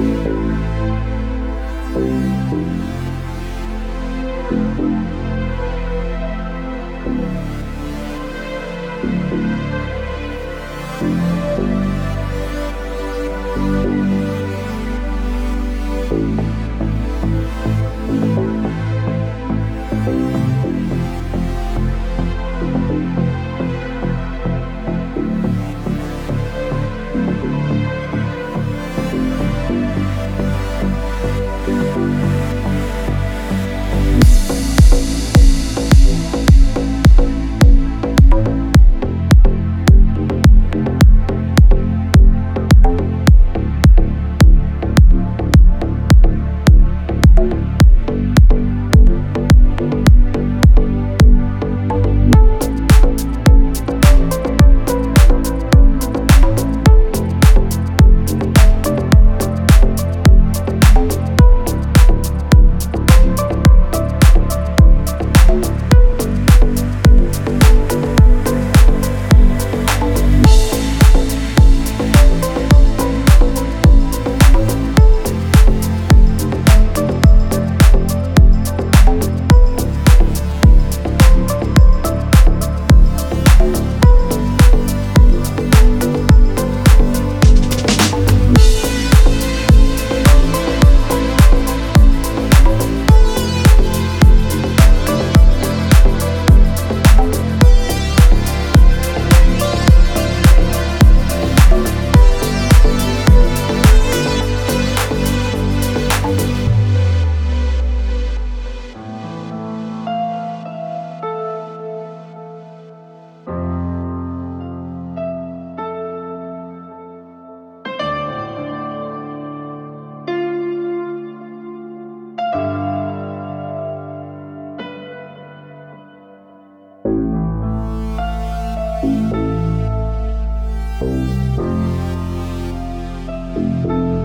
Música Música